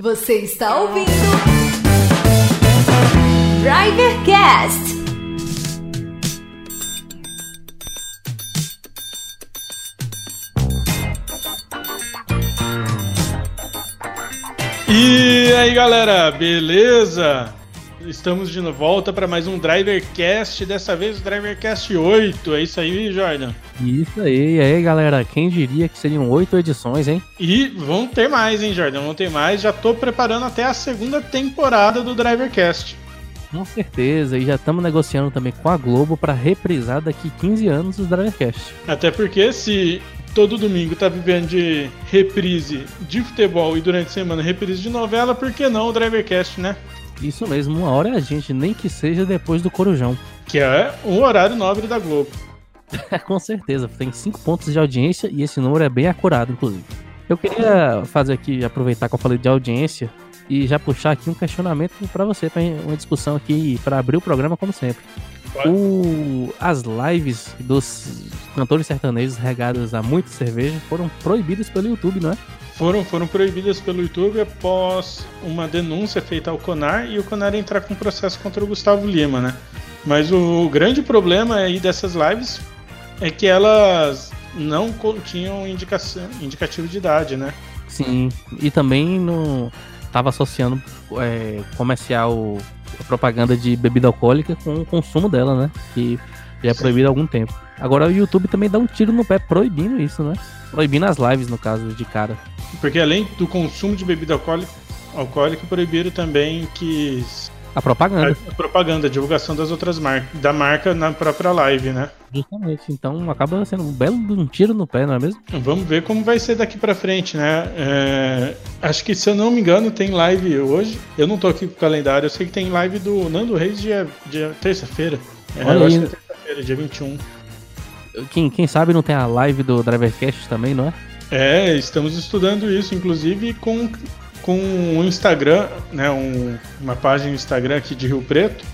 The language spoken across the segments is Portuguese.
Você está ouvindo Drivercast. E aí galera, beleza? Estamos de volta para mais um Drivercast, dessa vez o Drivercast 8, é isso aí, Jordan? Isso aí, e aí galera, quem diria que seriam oito edições, hein? E vão ter mais, hein, Jordan? Vão ter mais, já tô preparando até a segunda temporada do Drivercast. Com certeza, e já estamos negociando também com a Globo para reprisar daqui 15 anos os Drivercast. Até porque se todo domingo tá vivendo de reprise de futebol e durante a semana reprise de novela, por que não o Drivercast, né? Isso mesmo, uma hora é a gente, nem que seja depois do Corujão. Que é um horário nobre da Globo. Com certeza, tem cinco pontos de audiência e esse número é bem acurado, inclusive. Eu queria fazer aqui, aproveitar que eu falei de audiência e já puxar aqui um questionamento para você, para uma discussão aqui, para abrir o programa como sempre. O, as lives dos cantores sertanejos regadas a muita cerveja foram proibidas pelo YouTube, não é? Foram, foram proibidas pelo YouTube após uma denúncia feita ao Conar e o Conar entrar com processo contra o Gustavo Lima, né? Mas o, o grande problema aí dessas lives é que elas não continham indicação, indicativo de idade, né? Sim, e também no tava associando é, comercial propaganda de bebida alcoólica com o consumo dela, né? Que já é proibido há algum tempo. Agora o YouTube também dá um tiro no pé proibindo isso, né? Proibindo as lives, no caso, de cara. Porque além do consumo de bebida alcoólica, alcoólica proibiram também que. A propaganda. A, a propaganda, a divulgação das outras marcas, da marca na própria live, né? Justamente. Então acaba sendo um belo um tiro no pé, não é mesmo? Vamos ver como vai ser daqui pra frente, né? É, acho que, se eu não me engano, tem live hoje. Eu não tô aqui com o calendário, eu sei que tem live do Nando Reis dia, dia terça-feira. É, Olha eu acho que é terça-feira, dia 21. Quem, quem sabe não tem a live do Drivercast também, não é? É, estamos estudando isso, inclusive com, com um Instagram, né, um, uma página no Instagram aqui de Rio Preto,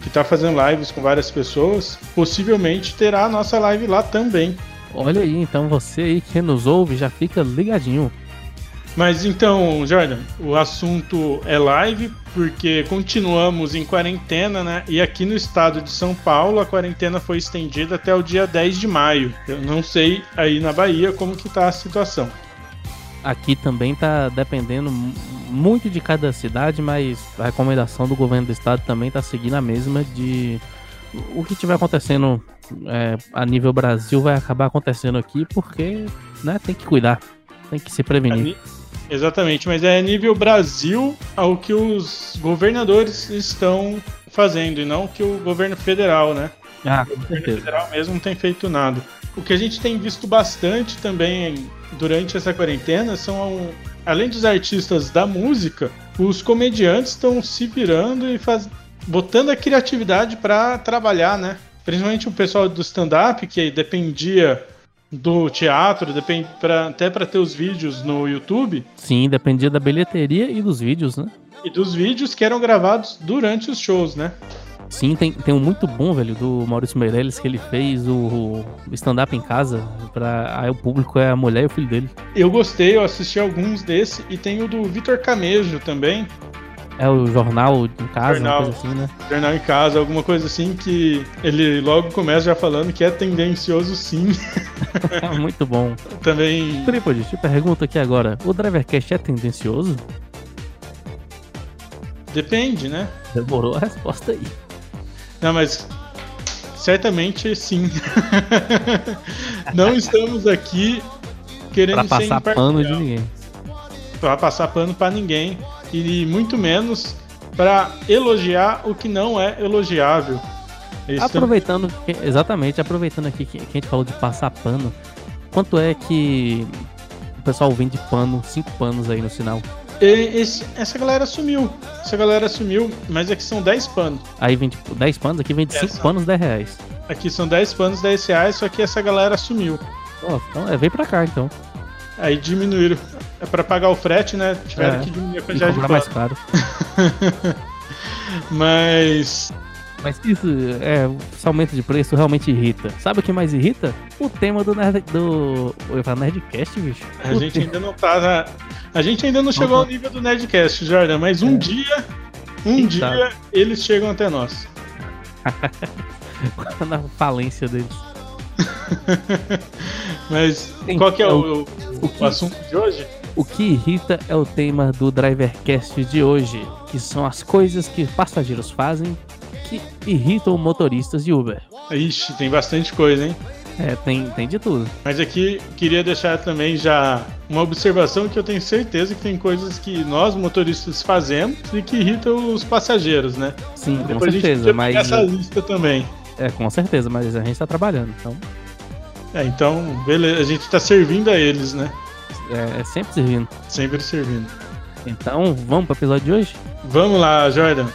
que está fazendo lives com várias pessoas. Possivelmente terá a nossa live lá também. Olha aí, então você aí que nos ouve já fica ligadinho. Mas então, Jordan, o assunto é live porque continuamos em quarentena, né? E aqui no estado de São Paulo a quarentena foi estendida até o dia 10 de maio. Eu não sei aí na Bahia como que tá a situação. Aqui também tá dependendo mu- muito de cada cidade, mas a recomendação do governo do estado também tá seguindo a mesma de o que tiver acontecendo é, a nível Brasil vai acabar acontecendo aqui porque né, tem que cuidar, tem que se prevenir. ni- Exatamente, mas é nível Brasil ao que os governadores estão fazendo e não que o governo federal, né? Ah, com O governo federal mesmo não tem feito nada. O que a gente tem visto bastante também durante essa quarentena são, além dos artistas da música, os comediantes estão se virando e faz... botando a criatividade para trabalhar, né? Principalmente o pessoal do stand-up, que dependia do teatro, depende pra, até para ter os vídeos no YouTube, Sim, dependia da bilheteria e dos vídeos, né? e dos vídeos que eram gravados durante os shows, né? Sim, tem, tem um muito bom, velho, do Maurício Meirelles, que ele fez o, o stand-up em casa. Pra, aí o público é a mulher e o filho dele. Eu gostei, eu assisti alguns desse, e tem o do Vitor Camejo também, É o jornal em casa, Jornal. coisa assim, né? Jornal em Casa, alguma coisa assim que ele logo começa já falando que é tendencioso sim. muito bom. Também Tripod, te pergunto aqui agora: o Drivercast é tendencioso? depende, né? Demorou a resposta aí. Não, mas certamente sim. Não estamos aqui querendo Pra passar pano de ninguém. pra passar pano pra ninguém e muito menos pra elogiar o que não é elogiável. Estamos- Aproveitando, que- exatamente, aproveitando aqui que, que a gente falou de passar pano, quanto é que o pessoal vende pano, cinco panos aí no sinal? Esse- essa galera sumiu. Essa galera sumiu, mas aqui são 10 panos. Aí vende 10 panos, aqui vende É, 5 são- panos, 10 reais. Aqui são 10 panos, 10 reais, só que essa galera sumiu. Pô, então é, vem pra cá então. Aí diminuíram. É pra pagar o frete, né? Tiveram É, que diminuir a quantidade de cobrar mais pano. caro. Mas Mas isso, é, esse aumento de preço realmente irrita. Sabe o que mais irrita? O tema do Nerd, do. Eu falar Nerdcast, bicho. A O gente te- ainda não tá. na- A gente ainda não chegou ao nível do Nerdcast, Jordan, mas um dia. Um Quem dia sabe? eles chegam até nós. na falência deles. Mas Sim, qual que é é o, o- o o que- assunto de hoje? O que irrita é o tema do Drivercast de hoje, que são as coisas que passageiros fazem que irritam motoristas de Uber. Ixi, tem bastante coisa, hein? É, tem, tem de tudo. Mas aqui queria deixar também já uma observação que eu tenho certeza que tem coisas que nós motoristas fazemos e que irritam os passageiros, né? Sim, com Depois a gente certeza, mas. essa lista também. É, com certeza, mas a gente tá trabalhando, então É, então, beleza, a gente tá servindo a eles, né? é, é sempre servindo. Sempre servindo. Então, vamos pro episódio de hoje? Vamos lá, Jordan.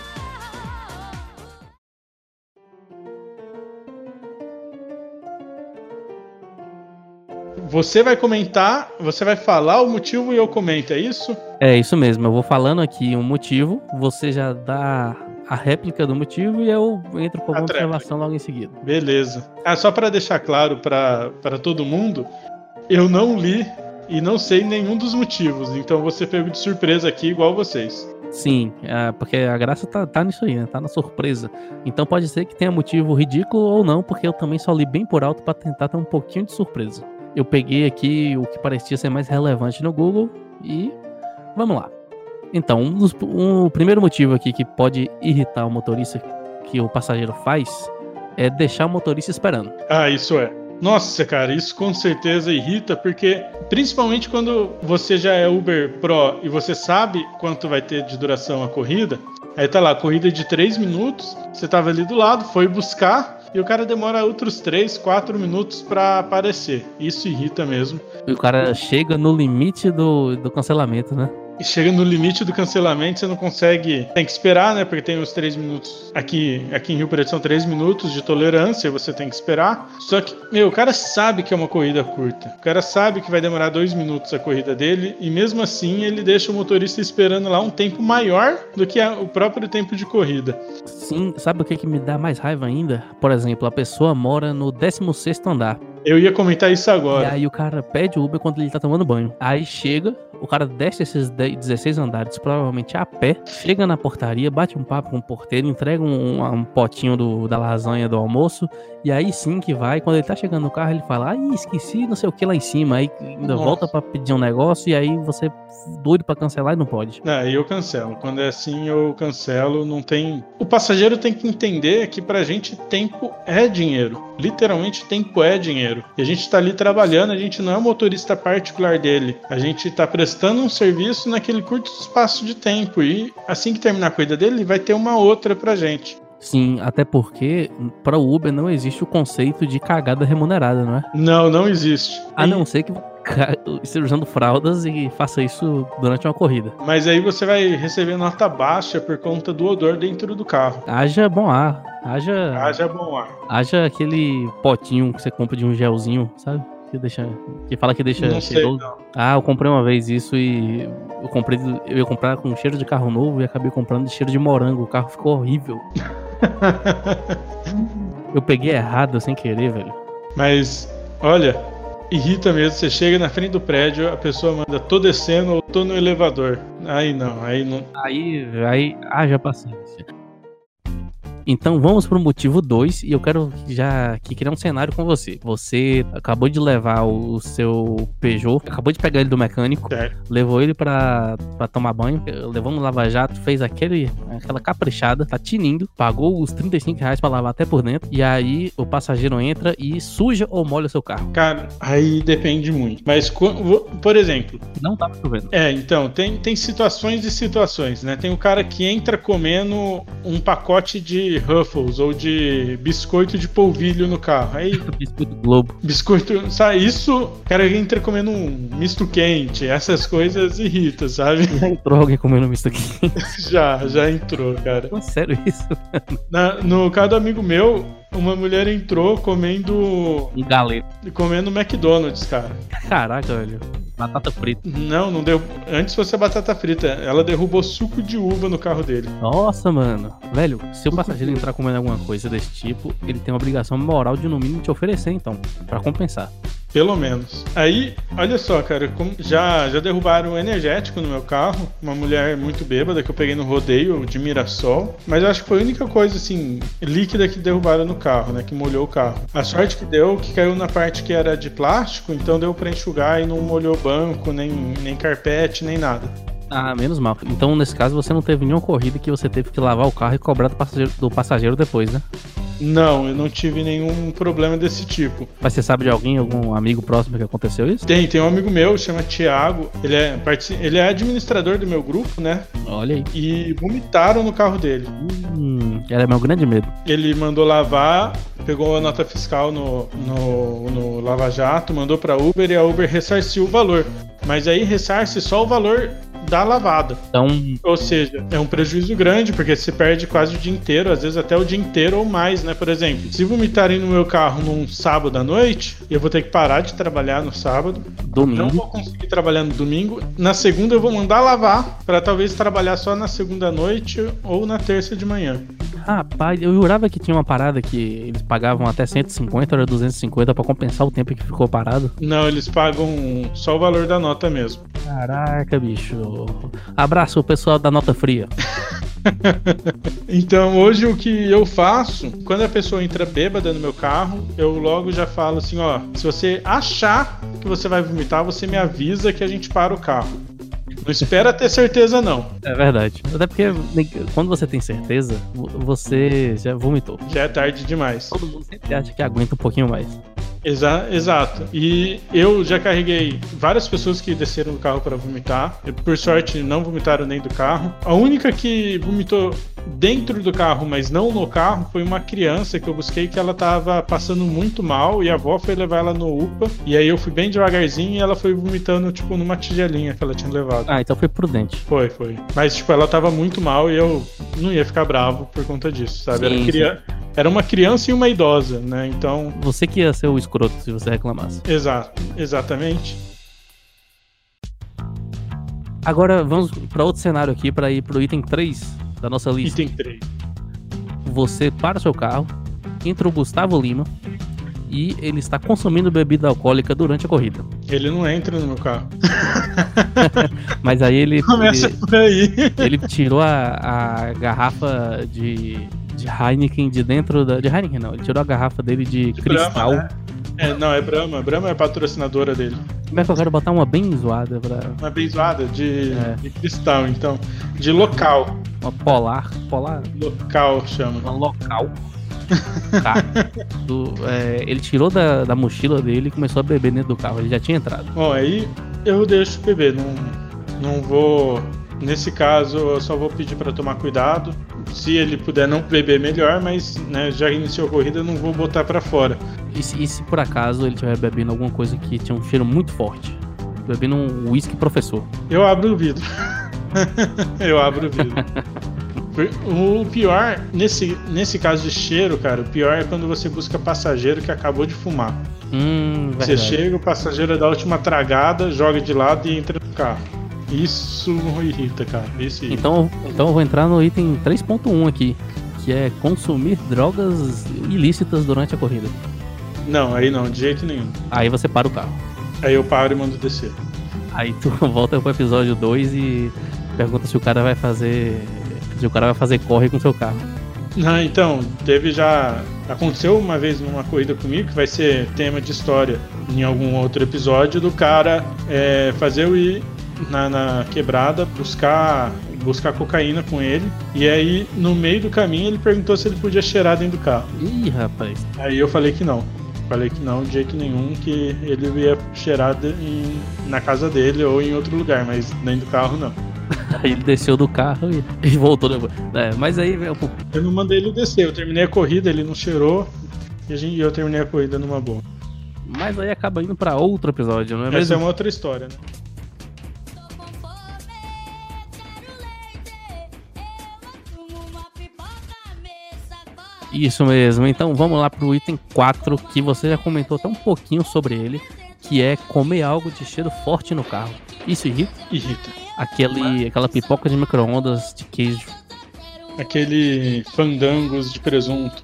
Você vai comentar, você vai falar o motivo e eu comento, é isso? É isso mesmo, eu vou falando aqui um motivo, você já dá a réplica do motivo e eu entro com alguma observação logo em seguida. Beleza. Ah, só para deixar claro para todo mundo, eu não li e não sei nenhum dos motivos, então você pegou de surpresa aqui igual vocês. Sim, é, porque a graça tá, tá nisso aí, né? Tá na surpresa. Então pode ser que tenha motivo ridículo ou não, porque eu também só li bem por alto pra tentar ter um pouquinho de surpresa. Eu peguei aqui o que parecia ser mais relevante no Google e vamos lá. Então, um dos- um- o primeiro motivo aqui que pode irritar o motorista que o passageiro faz é deixar o motorista esperando. Ah, isso é. Nossa, cara, isso com certeza irrita, porque principalmente quando você já é Uber Pro e você sabe quanto vai ter de duração a corrida, aí tá lá, corrida de 3 minutos, você tava ali do lado, foi buscar e o cara demora outros 3, 4 minutos pra aparecer. Isso irrita mesmo. E o cara chega no limite do, do cancelamento, né? E chega no limite do cancelamento, você não consegue. Tem que esperar, né? Porque tem os três minutos. Aqui, aqui em Rio Preto são três minutos de tolerância, você tem que esperar. Só que, meu, o cara sabe que é uma corrida curta. O cara sabe que vai demorar dois minutos a corrida dele. E mesmo assim, ele deixa o motorista esperando lá um tempo maior do que o próprio tempo de corrida. Sim, sabe o que, que me dá mais raiva ainda? Por exemplo, a pessoa mora no 16 andar. Eu ia comentar isso E agora. aí o cara pede Uber quando ele tá tomando banho. Aí chega, o cara desce esses 10, 16 andares, provavelmente a pé, chega na portaria, bate um papo com o porteiro, entrega um, um potinho do- da lasanha do almoço, e aí sim que vai. Quando ele tá chegando no carro, ele fala, ai, esqueci não sei o que lá em cima. Aí ainda Nossa. volta pra pedir um negócio, e aí você doido pra cancelar e não pode. Ah, eu cancelo. Quando é assim, eu cancelo. Não tem. O passageiro tem que entender que pra gente tempo é dinheiro. Literalmente, tempo é dinheiro. E a gente tá ali trabalhando, a gente não é motorista particular dele. A gente tá prestando um serviço naquele curto espaço de tempo. E assim que terminar a corrida dele, vai ter uma outra pra gente. Sim, até porque para o Uber não existe o conceito de cagada remunerada, não é? Não, não existe. A não ser que usando fraldas e faça isso durante uma corrida. Mas aí você vai receber nota baixa por conta do odor dentro do carro. Haja bom ar, haja, Haja bom ar. haja aquele potinho que você compra de um gelzinho, sabe? Que deixa, que fala que deixa Não sei, não. Ah, eu comprei uma vez isso e eu comprei, eu ia comprar com cheiro de carro novo e acabei comprando de cheiro de morango. O carro ficou horrível. Eu peguei errado sem querer, velho. Mas, olha, irrita mesmo. Você chega na frente do prédio, a pessoa manda, tô descendo ou tô no elevador. Aí não, aí não. Aí, aí, haja paciência. Então vamos pro motivo 2 e eu quero já aqui criar um cenário com você. Você acabou de levar o seu Peugeot, acabou de pegar ele do mecânico, Certo. levou ele pra, pra tomar banho, levou no Lava Jato, fez aquele, aquela caprichada, tá tinindo, pagou os 35 reais pra lavar até por dentro, e aí o passageiro entra e suja ou molha o seu carro. Cara, aí depende muito. Mas, por exemplo, Não tava chovendo. é, então, tem, tem situações e situações, né? Tem o cara que entra comendo um pacote de Ruffles ou de biscoito de polvilho no carro. Aí, Biscoito Globo. biscoito, sabe? Isso, o cara entra comendo um misto quente, essas coisas irritam, sabe? Já entrou alguém comendo misto aqui. Já, já entrou, cara. Pô, Sério isso? Na- no caso do amigo meu, uma mulher entrou comendo Um galeto. comendo McDonald's, cara. Caraca, velho. Batata frita. Não, não deu. Antes fosse a batata frita. Ela derrubou suco de uva no carro dele. Nossa, mano. Velho, se o passageiro entrar comendo alguma coisa desse tipo, ele tem a obrigação moral de, no mínimo, te oferecer, então, pra compensar. Pelo menos. Aí, olha só, cara, já, já derrubaram um energético no meu carro. Uma mulher muito bêbada que eu peguei no rodeio de Mirassol. Mas eu acho que foi a única coisa, assim, líquida que derrubaram no carro, né? Que molhou o carro. A sorte que deu, que caiu na parte que era de plástico, então deu pra enxugar e não molhou banco, nem, nem carpete, nem nada. Ah, menos mal. Então, nesse caso, você não teve nenhuma corrida que você teve que lavar o carro e cobrar do passageiro, do passageiro depois, né? Não, eu não tive nenhum problema desse tipo. Mas você sabe de alguém, algum amigo próximo que aconteceu isso? Tem, tem um amigo meu, chama Thiago. Ele é, ele é administrador do meu grupo, né? Olha aí. E vomitaram no carro dele. Hum, era meu grande medo. Ele mandou lavar, pegou a nota fiscal no, no, no Lava Jato, mandou pra Uber e a Uber ressarciu o valor. Mas aí ressarce só o valor da lavada. Então, Ou seja, é um prejuízo grande, porque você perde quase o dia inteiro, às vezes até o dia inteiro ou mais, né? Por exemplo, se vomitarem no meu carro num sábado à noite, eu vou ter que parar de trabalhar no sábado. Não domingo. vou conseguir trabalhar no domingo. Na segunda eu vou mandar lavar, pra talvez trabalhar só na segunda noite ou na terça de manhã. Rapaz, eu jurava que tinha uma parada que eles pagavam até 150 ou 250 pra compensar o tempo que ficou parado. Não, eles pagam só o valor da nota mesmo. Caraca, bicho. Abraço, pessoal da Nota Fria. Então, hoje o que eu faço, quando a pessoa entra bêbada no meu carro, eu logo já falo assim, ó, se você achar que você vai vomitar, você me avisa que a gente para o carro. Não espera ter certeza não. É verdade. Até porque quando você tem certeza, vo- você já vomitou. Já é tarde demais. Todo mundo sempre acha que aguenta um pouquinho mais. Exa exato. E eu já carreguei várias pessoas que desceram do carro para vomitar. Por sorte, não vomitaram nem do carro. A única que vomitou dentro do carro, mas não no carro, foi uma criança que eu busquei que ela tava passando muito mal e a avó foi levar ela no UPA. E aí eu fui bem devagarzinho e ela foi vomitando, tipo, numa tigelinha que ela tinha levado. Ah, então foi prudente. Foi, foi. Mas, tipo, ela tava muito mal e eu não ia ficar bravo por conta disso, sabe? Sim, Era, cria- Era uma criança e uma idosa, né? Então, Você que ia ser o escroto se você reclamasse. exato, exatamente. Agora vamos pra outro cenário aqui, pra ir pro item 3 da nossa lista. Item 3. Você para o seu carro, entra o Gustavo Lima e ele está consumindo bebida alcoólica durante a corrida. Ele não entra no meu carro. Mas aí ele, Começa ele, por aí. ele tirou a, a garrafa de, de Heineken de dentro da. De Heineken não, ele tirou a garrafa dele de, cristal. Brahma, né? É, não, é Brahma. Brahma é a patrocinadora dele. Como é que eu quero botar uma bem zoada pra. Uma bem zoada de, É. de cristal, então. De local. Uma polar. Polar. Local chama. Uma local. Tá. Do- é, ele tirou da, da mochila dele e começou a beber dentro do carro. Ele já tinha entrado. Bom, aí eu deixo beber. Não, não vou. Nesse caso, eu só vou pedir pra tomar cuidado. Se ele puder não beber, melhor, mas né, já iniciou a corrida, eu não vou botar pra fora. E se, e se por acaso ele estiver bebendo alguma coisa que tinha um cheiro muito forte? Bebendo um whisky professor. Eu abro o vidro. eu abro o vidro. O pior, nesse, nesse caso de cheiro, cara, o pior é quando você busca passageiro que acabou de fumar. Hum, Você chega, o passageiro dá a última tragada, joga de lado e entra no carro. Isso irrita, cara. Então, então eu vou entrar no item 3.1 aqui, que é consumir drogas ilícitas durante a corrida. Não, aí não, de jeito nenhum. Aí você para o carro. Aí eu paro e mando descer. Aí tu volta pro episódio 2 e pergunta se o cara vai fazer. Se o cara vai fazer corre com seu carro. Não, então, teve já. Aconteceu uma vez numa corrida comigo, que vai ser tema de história em algum outro episódio, do cara é, fazer ir na, na quebrada buscar, buscar cocaína com ele. E aí, no meio do caminho, ele perguntou se ele podia cheirar dentro do carro. Ih, rapaz. Aí eu falei que não. Falei que não, de jeito nenhum, que ele ia cheirar em- na casa dele ou em outro lugar, mas dentro do carro não. Aí ele desceu do carro e, e voltou depois. É, mas aí, velho, pô, Eu não mandei ele descer, eu terminei a corrida, ele não cheirou e eu terminei a corrida numa boa. mas aí acaba indo pra outro episódio, não é Essa é mesmo? uma outra história, né? Isso mesmo. Então vamos lá pro item 4, que você já comentou até um pouquinho sobre ele, que é comer algo de cheiro forte no carro. Isso irrita? Irrita. Aquele, aquela pipoca de micro-ondas de queijo. Aquele fandangos de presunto.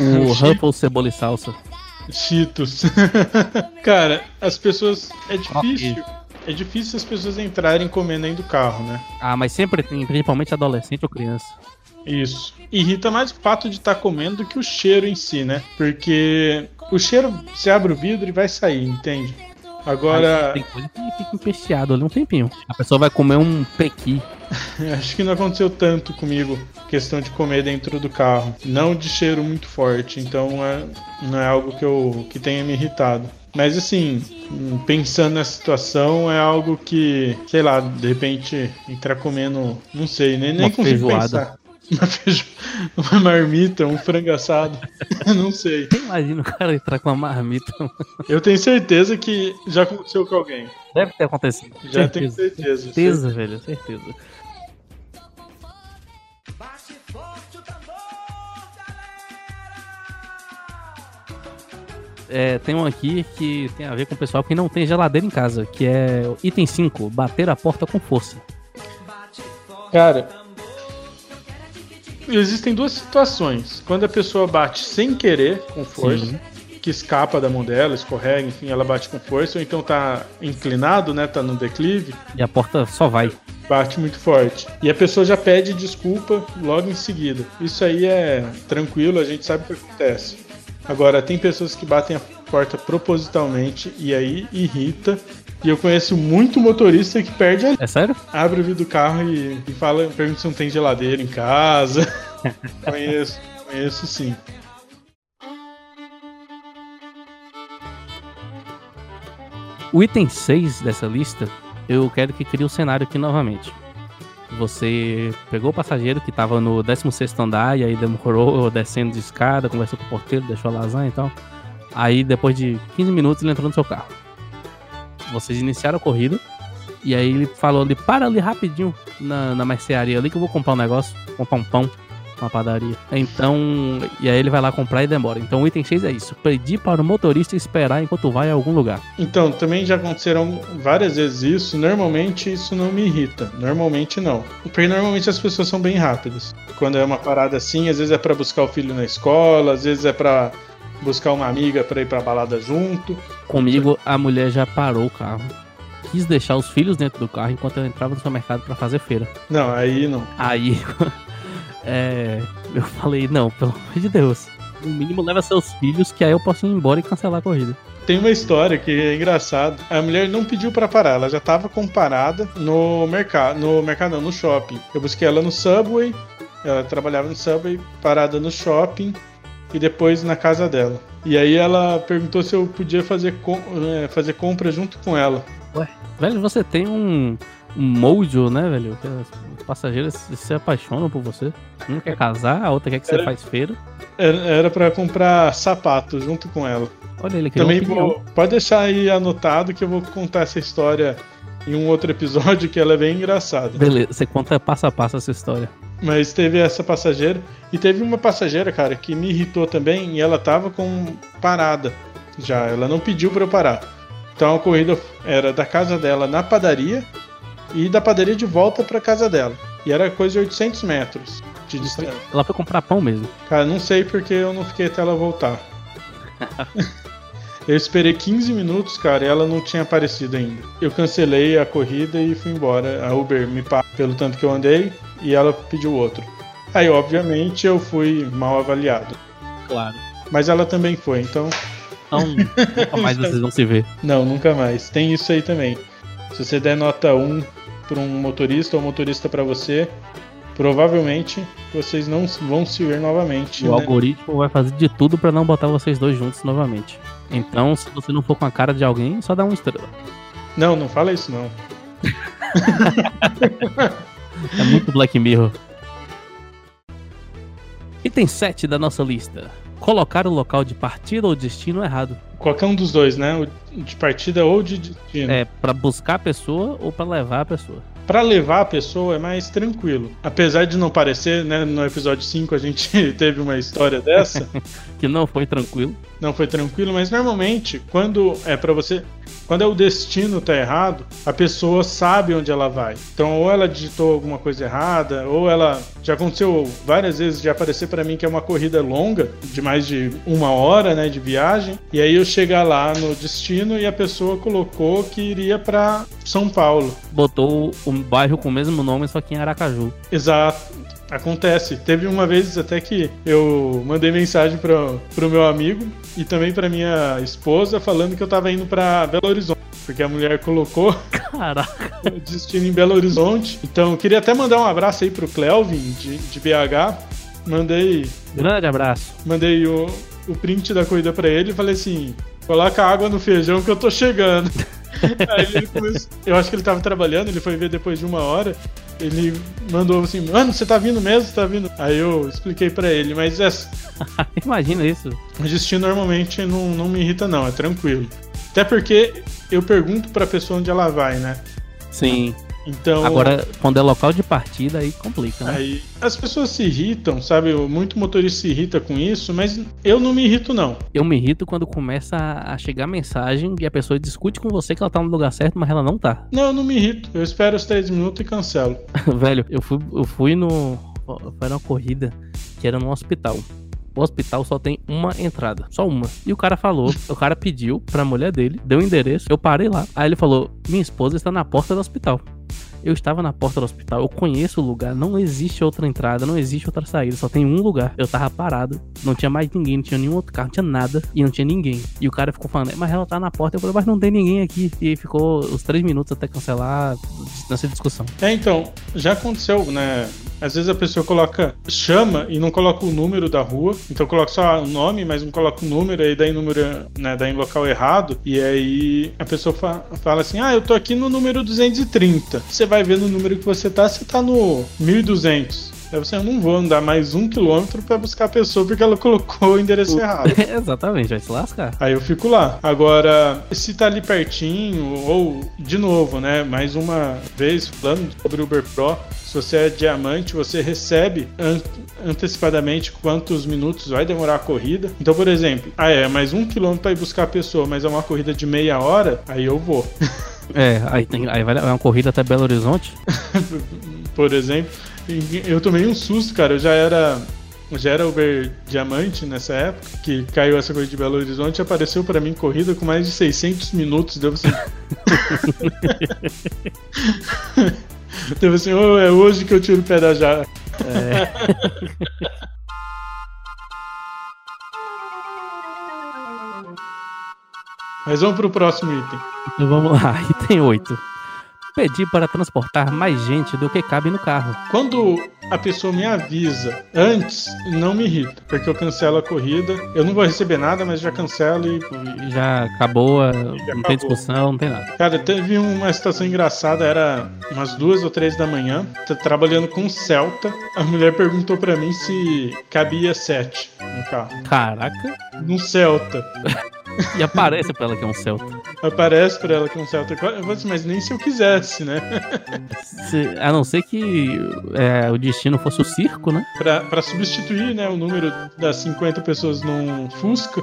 O Ruffles cebola e salsa. Cheetos. Cara, as pessoas. É difícil. É difícil as pessoas entrarem comendo dentro do carro, né? Ah, mas sempre tem, principalmente adolescente ou criança. Isso. Irrita mais o fato de estar comendo do que o cheiro em si, né? Porque o cheiro, você abre o vidro e vai sair, entende? Agora, Mas tem coisa que fica empesteado ali um tempinho. A pessoa vai comer um pequi. acho que não aconteceu tanto comigo, questão de comer dentro do carro. Não de cheiro muito forte, então é, não é algo que, eu, que tenha me irritado. Mas assim, pensando nessa situação, é algo que, sei lá, de repente entrar comendo, não sei, nem, nem consigo feijoada. pensar. Uma, feijo... uma marmita, um frango assado, não sei. Imagina o cara entrar com uma marmita. Eu tenho certeza que já aconteceu com alguém. Deve ter acontecido. Já tenho certeza. Certeza, velho, certeza. É, tem um aqui que tem a ver com o pessoal que não tem geladeira em casa, que é o item 5, bater a porta com força. Cara, existem duas situações. Quando a pessoa bate sem querer, com força, Sim. que escapa da mão dela, escorrega, enfim, ela bate com força, ou então tá inclinado, né, tá no declive, E a porta só vai. bate muito forte. E a pessoa já pede desculpa logo em seguida. Isso aí é tranquilo, a gente sabe o que acontece. Agora, tem pessoas que batem a porta propositalmente e aí irrita. E eu conheço muito motorista que perde a É sério? abre o vidro do carro e, e fala, pergunta se não tem geladeira em casa. conheço, conheço sim. O item 6 dessa lista, eu quero que crie o cenário aqui novamente. Você pegou o passageiro que tava no 16 andar e aí demorou descendo de escada, conversou com o porteiro, deixou a lasanha e tal. Aí depois de 15 minutos ele entrou no seu carro. Vocês iniciaram a corrida e aí ele falou ali, para ali rapidinho na, na mercearia ali que eu vou comprar um negócio, comprar um pão, uma padaria. Então, e aí ele vai lá comprar e demora. Então o item 6 é isso, pedir para o motorista esperar enquanto vai a algum lugar. Então, também já aconteceram várias vezes isso. Normalmente isso não me irrita. Normalmente não. Porque normalmente as pessoas são bem rápidas. Quando é uma parada assim, às vezes é pra buscar o filho na escola, às vezes é pra buscar uma amiga pra ir pra balada junto. Comigo, a mulher já parou o carro. Quis deixar os filhos dentro do carro enquanto eu entrava no supermercado pra fazer feira. Não, aí não. Aí, é, eu falei, não, pelo amor de Deus. No mínimo, leva seus filhos, que aí eu posso ir embora e cancelar a corrida. Tem uma história que é engraçada. A mulher não pediu pra parar, ela já tava com parada no mercado, no mercado não, no shopping. Eu busquei ela no Subway, ela trabalhava no Subway, parada no shopping e depois na casa dela. E aí ela perguntou se eu podia fazer, com, eh, fazer compra junto com ela. Velho, você tem um, um mojo, né, velho? Que as passageiras se- apaixonam por você. Um quer casar, a outra quer que você Era- faz feira. Era, para comprar sapato junto com ela. Olha, ele criou Também vou, pode deixar aí anotado que eu vou contar essa história em um outro episódio que ela é bem engraçada. Beleza, você conta passo a passo essa história. Mas teve essa passageira. E teve uma passageira, cara, que me irritou também. E ela tava com parada já. Ela não pediu pra eu parar. Então a corrida era da casa dela na padaria. E da padaria de volta pra casa dela. E era coisa de 800 metros de distância. Ela foi comprar pão mesmo. Cara, não sei porque eu não fiquei até ela voltar. eu esperei 15 minutos, cara, e ela não tinha aparecido ainda. Eu cancelei a corrida e fui embora. A Uber me pagou pelo tanto que eu andei e ela pediu outro. Aí, obviamente, eu fui mal avaliado. Claro. Mas ela também foi, então, Então, nunca mais vocês vão se ver. não, nunca mais. Tem isso aí também. Se você der nota 1 para um motorista ou motorista para você, provavelmente vocês não vão se ver novamente. O né? algoritmo vai fazer de tudo pra não botar vocês dois juntos novamente. Então, se você não for com a cara de alguém, só dá uma estrela. Não, não fala isso não. É muito Black Mirror. Item 7 da nossa lista. Colocar o local de partida ou destino errado. Qualquer um dos dois, né? O de partida ou de destino. É pra buscar a pessoa ou pra levar a pessoa. Pra levar a pessoa é mais tranquilo. Apesar de não parecer, né? No episódio 5 a gente teve uma história dessa. Que não foi tranquilo. não foi tranquilo, mas normalmente, quando é pra você. Quando é o destino tá errado, a pessoa sabe onde ela vai. Então, ou ela digitou alguma coisa errada, ou ela. Já aconteceu várias vezes de aparecer pra mim que é uma corrida longa, de mais de uma hora, né, de viagem. E aí eu chegar lá no destino e a pessoa colocou que iria pra São Paulo. Botou o bairro com o mesmo nome, só que em Aracaju. Exato. Acontece. Teve uma vez até que eu mandei mensagem pro, pro meu amigo e também pra minha esposa falando que eu tava indo pra Belo Horizonte. Porque a mulher colocou Caraca. o destino em Belo Horizonte. Então eu queria até mandar um abraço aí pro Clelvin de, de BH. Mandei, Grande abraço. mandei o, o print da corrida pra ele e falei assim: coloca água no feijão que eu tô chegando. Aí ele começou, eu acho que ele tava trabalhando, ele foi ver depois de uma hora. Ele mandou assim: Mano, você tá vindo mesmo? Você tá vindo? Aí eu expliquei pra ele, mas é, Imagina isso. o destino normalmente não, não me irrita, não, é tranquilo. Até porque eu pergunto pra pessoa onde ela vai, né? Sim. Então. Agora, quando é local de partida, aí complica, né? Aí as pessoas se irritam, sabe? Muito motorista se irrita com isso, mas eu não me irrito, não. Eu me irrito quando começa a chegar mensagem e a pessoa discute com você que ela tá no lugar certo, mas ela não tá. Não, eu não me irrito. Eu espero os três minutos e cancelo. Velho, eu fui, eu fui no. Foi numa corrida que era num hospital. O hospital só tem uma entrada, só uma. E o cara falou, o cara pediu pra mulher dele, deu o endereço, eu parei lá. Aí ele falou: Minha esposa está na porta do hospital. Eu estava na porta do hospital, eu conheço o lugar, não existe outra entrada, não existe outra saída, só tem um lugar. Eu tava parado, não tinha mais ninguém, não tinha nenhum outro carro, não tinha nada e não tinha ninguém. E o cara ficou falando, mas ela tá na porta. Eu falei, mas não tem ninguém aqui. E ficou os três minutos até cancelar nessa discussão. É, então, já aconteceu, né? Às vezes a pessoa coloca, chama e não coloca o número da rua, então coloca só o nome, mas não coloca o número, aí dá em número, né, dá em local errado, e aí a pessoa fa- fala assim: "Ah, eu tô aqui no número 230". Você vai ver no número que você tá, você tá no 1200. Aí você, eu não vou andar mais um quilômetro pra buscar a pessoa porque ela colocou o endereço errado. Exatamente, vai se lascar. Aí eu fico lá. Agora, se tá ali pertinho, ou de novo, né? Mais uma vez falando sobre o Uber Pro, se você é diamante, você recebe an- antecipadamente quantos minutos vai demorar a corrida. Então, por exemplo, ah, é mais um quilômetro pra ir buscar a pessoa, mas é uma corrida de meia hora, aí eu vou. É, aí, tem, aí vai vai uma corrida até Belo Horizonte. por exemplo. Eu tomei um susto, cara. Eu já era. Já era Uber Diamante nessa época, que caiu essa coisa de Belo Horizonte e apareceu pra mim corrida com mais de 600 minutos. Deu assim. Deu assim, "Oh, é hoje que eu tiro o pé da jarra. Mas vamos pro próximo item. Então vamos lá, item 8. Pedir para transportar mais gente do que cabe no carro. Quando a pessoa me avisa antes, não me irrita, porque eu cancelo a corrida. Eu não vou receber nada, mas já cancelo e Já acabou, a- não acabou. tem discussão, não tem nada. Cara, teve uma situação engraçada, era umas duas ou três da manhã, tô trabalhando com Celta. A mulher perguntou pra mim se cabia sete no carro. Caraca, Num Celta. e aparece pra ela que é um Celta. Aparece pra ela que é um Celta. Assim, mas nem se eu quisesse, né? Se- a não ser que é, o destino fosse o circo, né? Pra, pra substituir né, o número das 50 pessoas num Fusca.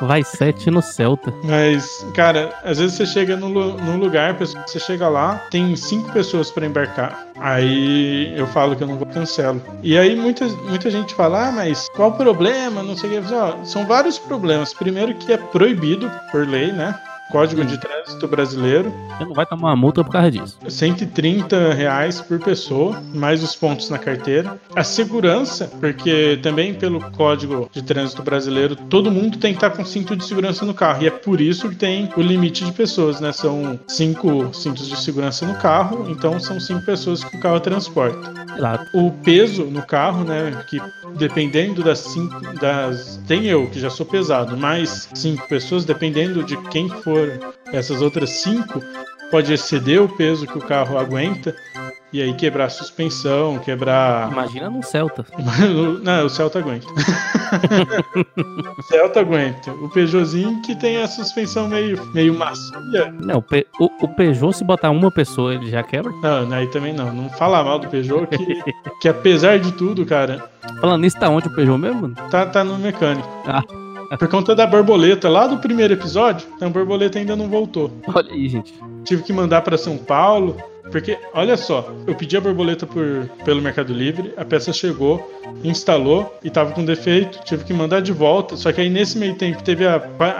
Vai 7 no Celta. Mas, cara, às vezes você chega num, num lugar, você chega lá, tem cinco pessoas pra embarcar. Aí eu falo que eu não vou cancelo. E aí muita, muita gente fala, ah, mas qual o problema? Não sei o que. Falo, "Ó, são vários problemas. Primeiro que é proibido por lei, né? Código de Trânsito Brasileiro. Você não vai tomar uma multa por causa disso. 130 reais por pessoa, mais os pontos na carteira. A segurança, porque também pelo Código de Trânsito Brasileiro, todo mundo tem que estar com cinto de segurança no carro. E é por isso que tem o limite de pessoas, né? São cinco cintos de segurança no carro, então são cinco pessoas que o carro transporta. Exato. O peso no carro, né? Que dependendo das cinco. Das, tem eu, que já sou pesado, mais cinco pessoas, dependendo de quem for essas outras cinco, pode exceder o peso que o carro aguenta e aí quebrar a suspensão, quebrar. Imagina num Celta. Não, o Celta aguenta. Celta aguenta. O Peugeotzinho que tem a suspensão meio, meio macia. Não, o, Pe- o- o Peugeot, se botar uma pessoa, ele já quebra. Não, aí também não. Não fala mal do Peugeot, que, que apesar de tudo, cara, Falando nisso, tá onde o Peugeot mesmo? tá, tá no mecânico. Ah. Por conta da borboleta lá do primeiro episódio, então a borboleta ainda não voltou. Olha aí, gente. Tive que mandar pra São Paulo, porque, olha só, eu pedi a borboleta por, pelo Mercado Livre, a peça chegou, instalou e tava com defeito, tive que mandar de volta. Só que aí nesse meio tempo teve a,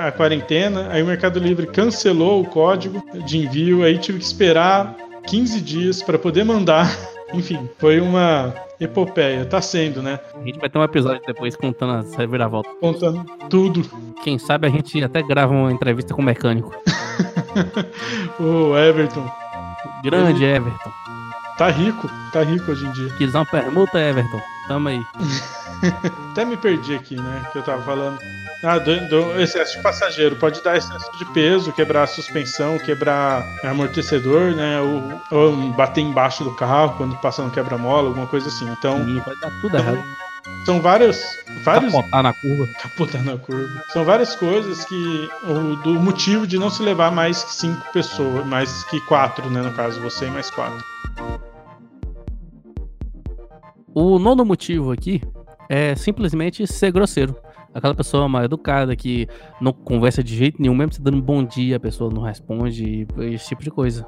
a quarentena, aí o Mercado Livre cancelou o código de envio, aí tive que esperar 15 dias pra poder mandar. Enfim, foi uma epopeia, tá sendo, né? A gente vai ter um episódio depois contando as reviravoltas. Contando tudo. Quem sabe a gente até grava uma entrevista com o mecânico. O Everton Grande Everton. tá rico, tá rico hoje em dia. Quiser uma permuta, Everton. Tamo aí. Até me perdi aqui, né? Que eu tava falando. Ah, do, do excesso de passageiro. Pode dar excesso de peso, quebrar a suspensão, quebrar amortecedor, né? Ou, ou bater embaixo do carro quando passa no quebra-mola, alguma coisa assim. Então, Ih, vai dar tudo errado. são vários. vários Capotar na curva. capotar na curva. São várias coisas que. O, do motivo de não se levar mais que cinco pessoas, mais que quatro, né? No caso, você e mais quatro. O nono motivo aqui é simplesmente ser grosseiro. Aquela pessoa mal educada que não conversa de jeito nenhum, mesmo você dando um bom dia, a pessoa não responde, esse tipo de coisa.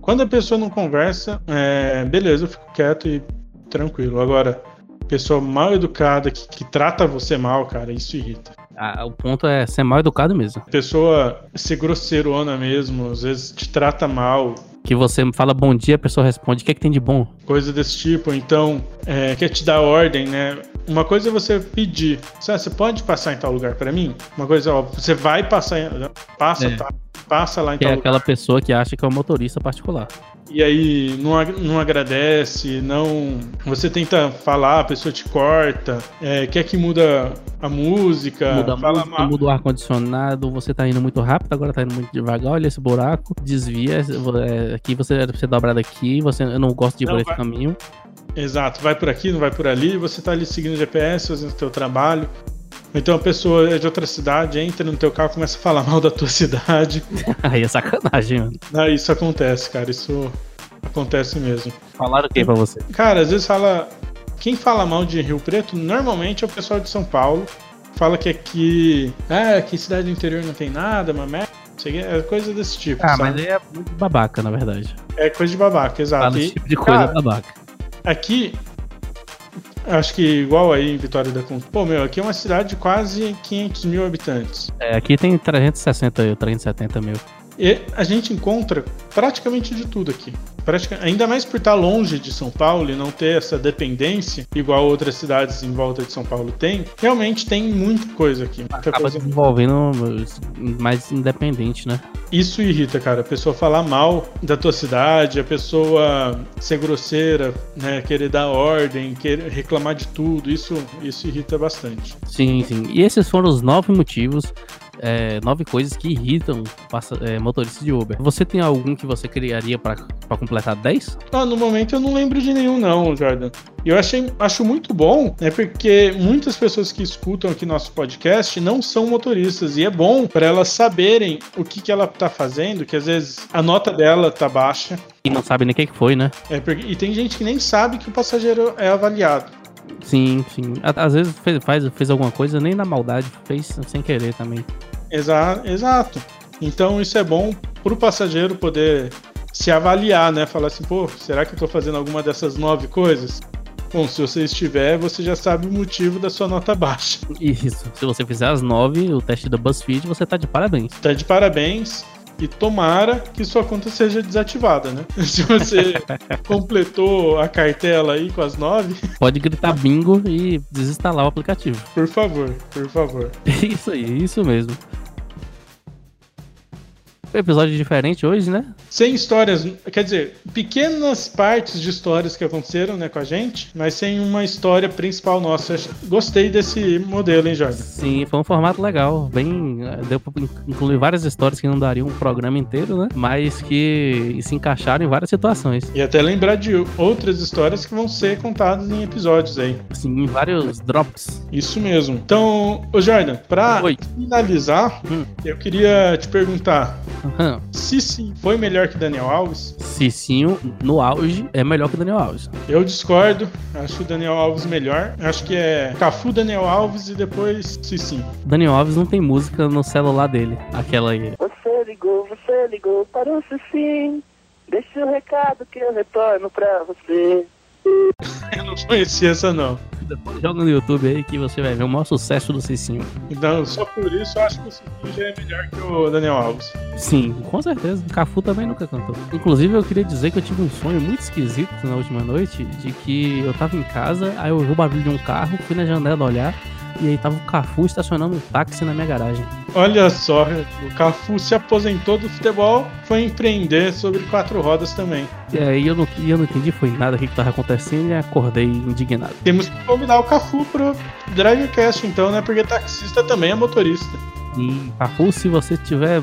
Quando a pessoa não conversa, é, beleza, eu fico quieto e tranquilo. Agora, pessoa mal educada que, que trata você mal, cara, isso irrita. Ah, o ponto é ser mal educado mesmo. Pessoa ser grosseirona mesmo, às vezes te trata mal, Que você fala bom dia, a pessoa responde, o que é que tem de bom? coisa desse tipo. Então, é, quer te dar ordem, né? Uma coisa é você pedir, "Sabe, você pode passar em tal lugar pra mim? Uma coisa, ó, você vai passar, em- passa, É. tá, passa lá em Que tal é lugar. aquela pessoa que acha que é um motorista particular. E aí não, não agradece, não. Você tenta falar, a pessoa te corta, é, quer que muda a música, muda a fala música, mal. muda o ar-condicionado, você tá indo muito rápido, agora tá indo muito devagar, olha esse buraco, desvia, é, aqui você era pra ser dobrado aqui, você, eu não gosto de ir Não, por esse caminho. Exato, vai por aqui, não vai por ali, você tá ali seguindo o GPS, fazendo o teu trabalho. Então a pessoa é de outra cidade, entra no teu carro, começa a falar mal da tua cidade. Aí é sacanagem, mano. Ah, isso acontece, cara, isso acontece mesmo. Falaram o que pra você? Cara, às vezes fala. Quem fala mal de Rio Preto normalmente é o pessoal de São Paulo. Fala que aqui. Ah, que cidade do interior não tem nada, uma merda. não sei o quê, É coisa desse tipo. Ah, sabe? mas aí é muito babaca, na verdade. É coisa de babaca, exato. Fala E esse tipo de coisa cara, babaca. aqui. Acho que igual aí em Vitória da Conquista. Pô, meu, aqui é uma cidade de quase 500 mil habitantes. É, aqui tem 360 ou 370 mil. E a gente encontra praticamente de tudo aqui. Pratica- Ainda mais por estar longe de São Paulo e não ter essa dependência, igual outras cidades em volta de São Paulo tem, realmente tem muita coisa aqui. Muita Acaba coisa. desenvolvendo mais independente, né? Isso irrita, cara. A pessoa falar mal da tua cidade, a pessoa ser grosseira, né, querer dar ordem, querer reclamar de tudo, isso, isso irrita bastante. Sim, sim. E esses foram os nove motivos, é, nove coisas que irritam é, motoristas de Uber. Você tem algum que você criaria pra completar 10? Ah, no momento eu não lembro de nenhum, não, Jordan. E eu achei, acho muito bom, né? Porque muitas pessoas que escutam aqui nosso podcast não são motoristas. E é bom para elas saberem o que, que ela tá fazendo, que às vezes a nota dela tá baixa. E não sabe nem o que que foi, né? É porque, e tem gente que nem sabe que o passageiro é avaliado. Sim, sim. Às vezes fez, faz, fez alguma coisa, nem na maldade, fez sem querer também. Exa exato. Então isso é bom pro passageiro poder se avaliar, né? Falar assim, pô, será que eu tô fazendo alguma dessas nove coisas? Bom, se você estiver, você já sabe o motivo da sua nota baixa. Isso. Se você fizer as nove, o teste da BuzzFeed, você tá de parabéns. Tá de parabéns e tomara que sua conta seja desativada, né? Se você completou a cartela aí com as nove, Pode gritar bingo e desinstalar o aplicativo. por favor, por favor. Isso aí, isso mesmo. Episódio diferente hoje, né? Sem histórias, quer dizer, pequenas partes de histórias que aconteceram né, com a gente, mas sem uma história principal nossa. Gostei desse modelo, hein, Jordan? Sim, foi um formato legal. Bem. eh, Deu pra in- incluir várias histórias que não dariam um programa inteiro, né? Mas que se encaixaram em várias situações. E até lembrar de outras histórias que vão ser contadas em episódios aí. Assim, em vários drops. Isso mesmo. Então, ô Jordan, pra Oi. finalizar, Hum. eu queria te perguntar Sim foi melhor que Daniel Alves. Cicinho, no auge, é melhor que o Daniel Alves. Eu discordo, acho o Daniel Alves melhor. Acho que é Cafu, Daniel Alves e depois Cicinho. Daniel Alves não tem música no celular dele. Aquela aí. Você ligou, você ligou para o sim. Deixa o recado que eu retorno pra você. Eu não conhecia essa não. Depois joga no YouTube aí que você vai ver o maior sucesso do Cicinho. Então, só por isso eu acho que o Cicinho já é melhor que o Daniel Alves. Sim, com certeza. O Cafu também nunca cantou. Inclusive, eu queria dizer que eu tive um sonho muito esquisito na última noite, de que eu tava em casa, aí eu ouvi o barulho de um carro, fui na janela olhar, e aí tava o Cafu estacionando um táxi na minha garagem. Olha só, o Cafu se aposentou do futebol, foi empreender sobre quatro rodas também. E aí eu não, eu não entendi foi nada o que, tava acontecendo e acordei indignado. Temos que convidar o Cafu pro Drivercast, então, né? Porque taxista também é motorista. E Cafu, se você tiver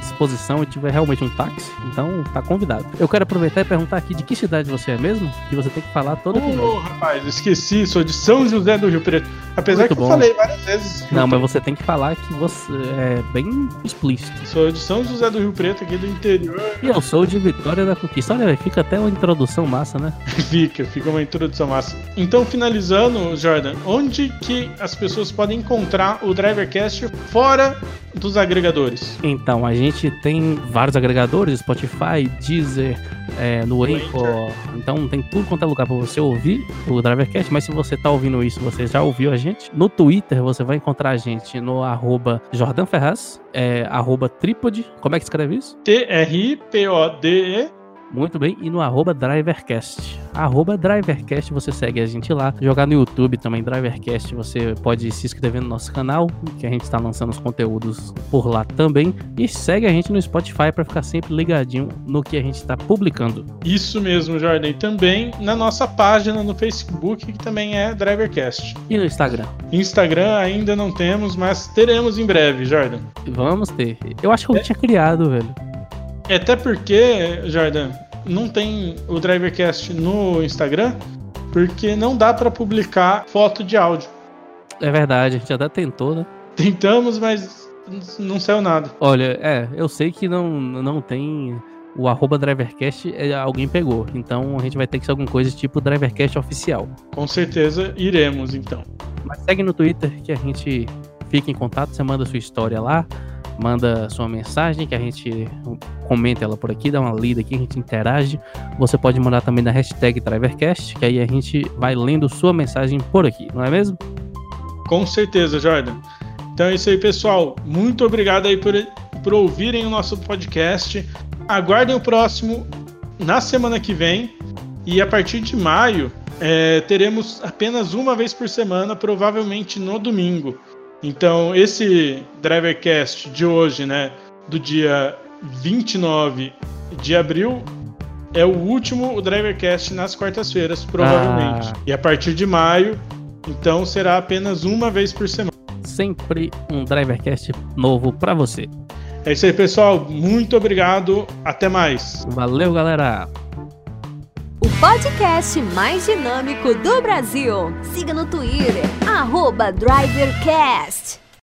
disposição e tiver realmente um táxi, então tá convidado. Eu quero aproveitar e perguntar aqui de que cidade você é mesmo, que você tem que falar todo episódio. Ô, rapaz, esqueci, sou de São José do Rio Preto. Apesar Muito que bom. eu falei várias vezes. Não, mas você tem que falar que você é bem explícito. Sou de São José do Rio Preto, aqui do interior. E eu sou de Vitória da Conquista. Olha, fica até uma introdução massa, né? Fica, fica uma introdução massa. Então, finalizando, Jordan, onde que as pessoas podem encontrar o Drivercast fora dos agregadores? Então, a gente tem vários agregadores, Spotify, Deezer, é, no Anchor. Então, tem tudo quanto é lugar pra você ouvir o Drivercast. Mas se você tá ouvindo isso, você já ouviu a gente. No Twitter, você vai encontrar a gente no arroba Jordan Ferraz, é, arroba Trípode. Como é que escreve isso? T-R-I-P-O-D-E. Muito bem, e no arroba Drivercast. Arroba Drivercast, você segue a gente lá. Jogar no YouTube também, Drivercast, você pode se inscrever no nosso canal, que a gente está lançando os conteúdos por lá também. E segue a gente no Spotify para ficar sempre ligadinho no que a gente está publicando. Isso mesmo, Jordan. E também na nossa página no Facebook, que também é Drivercast. E no Instagram. Instagram ainda não temos, mas teremos em breve, Jordan. Vamos ter. Eu acho que eu tinha criado, velho. Até porque, Jordan, não tem o Drivercast no Instagram, porque não dá pra publicar foto de áudio. É verdade, a gente até tentou, né? Tentamos, mas não saiu nada. Olha, é, eu sei que não, não tem. O arroba Drivercast é, alguém pegou. Então a gente vai ter que ser alguma coisa tipo Drivercast oficial. Com certeza iremos, então. Mas segue no Twitter que a gente fica em contato, você manda sua história lá, manda sua mensagem que a gente comenta ela por aqui, dá uma lida aqui, a gente interage. Você pode mandar também na hashtag Drivercast, que aí a gente vai lendo sua mensagem por aqui, não é mesmo? Com certeza, Jordan. Então é isso aí, pessoal. Muito obrigado aí por, por ouvirem o nosso podcast. Aguardem o próximo na semana que vem. E a partir de maio, é, teremos apenas uma vez por semana, provavelmente no domingo. Então, esse Drivercast de hoje, né, do dia 29 de abril, é o último Drivercast nas quartas-feiras, provavelmente. Ah. E a partir de maio, então será apenas uma vez por semana. Sempre um Drivercast novo pra você. É isso aí, pessoal. Muito obrigado. Até mais. Valeu, galera! O podcast mais dinâmico do Brasil. Siga no Twitter, DriverCast.